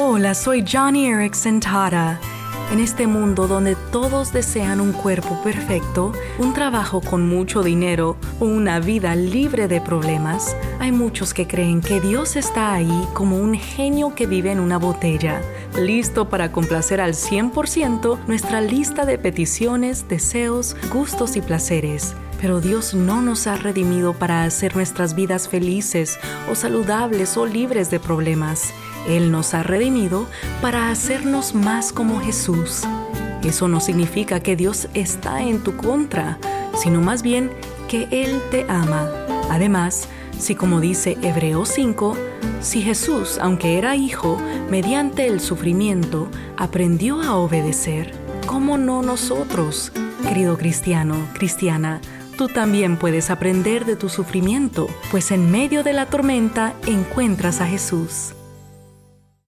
Hola, soy Johnny Erickson Tara. En este mundo donde todos desean un cuerpo perfecto, un trabajo con mucho dinero o una vida libre de problemas, hay muchos que creen que Dios está ahí como un genio que vive en una botella, listo para complacer al 100% nuestra lista de peticiones, deseos, gustos y placeres. Pero Dios no nos ha redimido para hacer nuestras vidas felices o saludables o libres de problemas. Él nos ha redimido para hacernos más como Jesús. Eso no significa que Dios está en tu contra, sino más bien que Él te ama. Además, si como dice Hebreos 5, si Jesús, aunque era hijo, mediante el sufrimiento, aprendió a obedecer, ¿cómo no nosotros? Querido cristiano, cristiana, tú también puedes aprender de tu sufrimiento, pues en medio de la tormenta encuentras a Jesús.